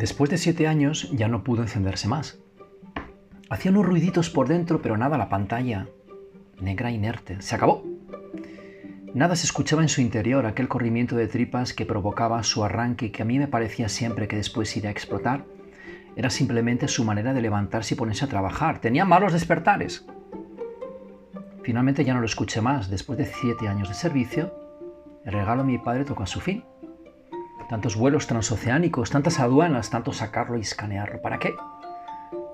Después de siete años ya no pudo encenderse más. Hacía unos ruiditos por dentro, pero nada, la pantalla negra inerte. Se acabó. Nada se escuchaba en su interior, aquel corrimiento de tripas que provocaba su arranque que a mí me parecía siempre que después iría a explotar, era simplemente su manera de levantarse y ponerse a trabajar. Tenía malos despertares. Finalmente ya no lo escuché más. Después de siete años de servicio, el regalo de mi padre tocó a su fin. Tantos vuelos transoceánicos, tantas aduanas, tanto sacarlo y escanearlo. ¿Para qué?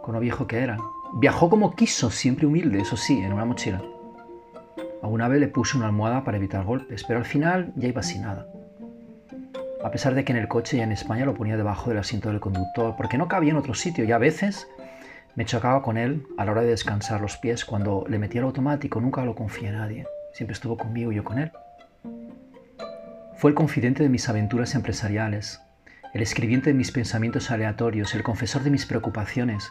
Con lo viejo que era. Viajó como quiso, siempre humilde, eso sí, en una mochila. Alguna vez le puse una almohada para evitar golpes, pero al final ya iba sin nada. A pesar de que en el coche y en España lo ponía debajo del asiento del conductor, porque no cabía en otro sitio y a veces me chocaba con él a la hora de descansar los pies cuando le metía el automático, nunca lo confié a nadie. Siempre estuvo conmigo y yo con él. Fue el confidente de mis aventuras empresariales, el escribiente de mis pensamientos aleatorios, el confesor de mis preocupaciones,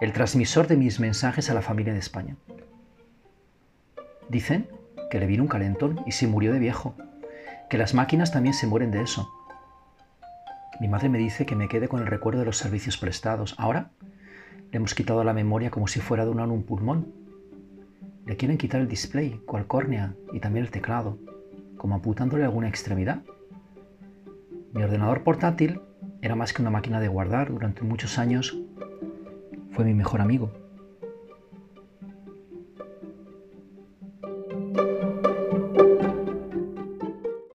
el transmisor de mis mensajes a la familia de España. Dicen que le vino un calentón y se murió de viejo, que las máquinas también se mueren de eso. Mi madre me dice que me quede con el recuerdo de los servicios prestados. Ahora le hemos quitado la memoria como si fuera de un pulmón. Le quieren quitar el display, cual córnea y también el teclado, como amputándole alguna extremidad. Mi ordenador portátil era más que una máquina de guardar. Durante muchos años fue mi mejor amigo.